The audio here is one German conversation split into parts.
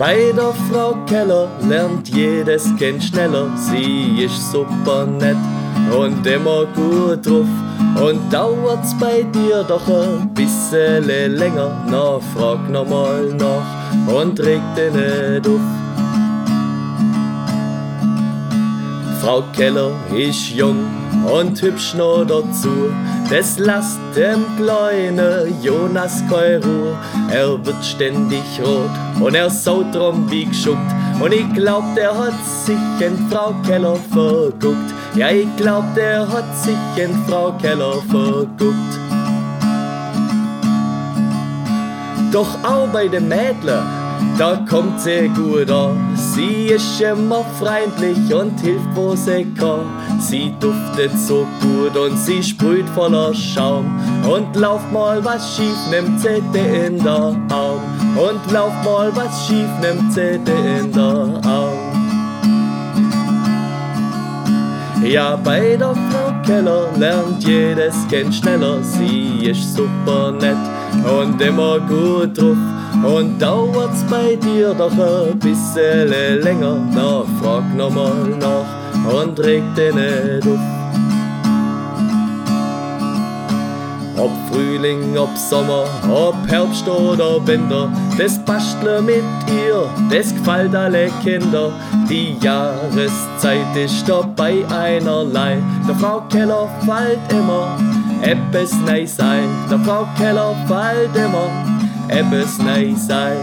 Bei der Frau Keller lernt jedes Kind schneller, sie ist super nett und immer gut drauf. Und dauert's bei dir doch ein bisschen länger, na frag nochmal nach und reg dich nicht auf. Frau Keller ist jung und hübsch noch dazu. Das lasst dem kleinen Jonas keine Ruhe. Er wird ständig rot und er saut drum wie geschuckt. Und ich glaub, der hat sich in Frau Keller verguckt. Ja, ich glaub, der hat sich in Frau Keller verguckt. Doch auch bei den Mädler da kommt sie gut an. Sie ist immer freundlich und hilft, wo sie kann. Sie duftet so gut und sie sprüht voller Schaum. Und lauf mal was schief, nimmt sie in der Arm. Und lauf mal was schief, nimmt sie in der Arm. Ja, bei der Frau Keller lernt jedes Kind schneller. Sie ist super nett und immer gut drauf. Und dauert's bei dir doch ein bisschen länger, na frag nochmal nach und reg dich nicht auf. Ob Frühling, ob Sommer, ob Herbst oder Winter, das Basteln mit ihr, das gefällt alle Kinder. Die Jahreszeit ist dabei einerlei, der Frau Keller fällt immer etwas Neues ein, der Frau Keller fällt immer etwas neu sei.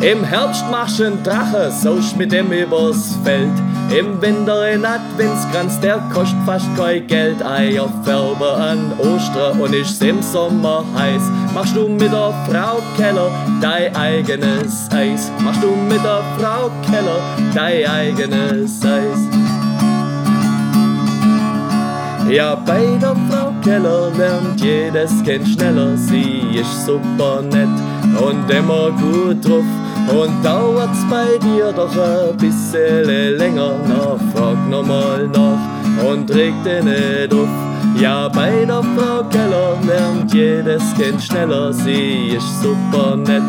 Im Herbst machst du einen Drache, sosch mit dem übers Feld. Im Winter ein Adventskranz, der kostet fast kein Geld. Eierfärber an Ostern und ist im Sommer heiß. Machst du mit der Frau Keller dein eigenes Eis. Machst du mit der Frau Keller dein eigenes Eis. Ja, bei der Frau Keller lernt jedes Kind schneller. Sie ist super nett und immer gut drauf. Und dauert's bei dir doch ein bisschen länger. Na, frag nochmal nach und reg dich nicht auf. Ja, bei der Frau Keller lernt jedes Kind schneller. Sie ist super nett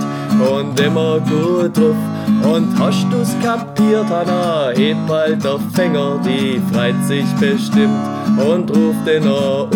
und immer gut drauf. Und hast du's kapiert, Hanna, heb halt der Fänger, die freit sich bestimmt und ruft den auf.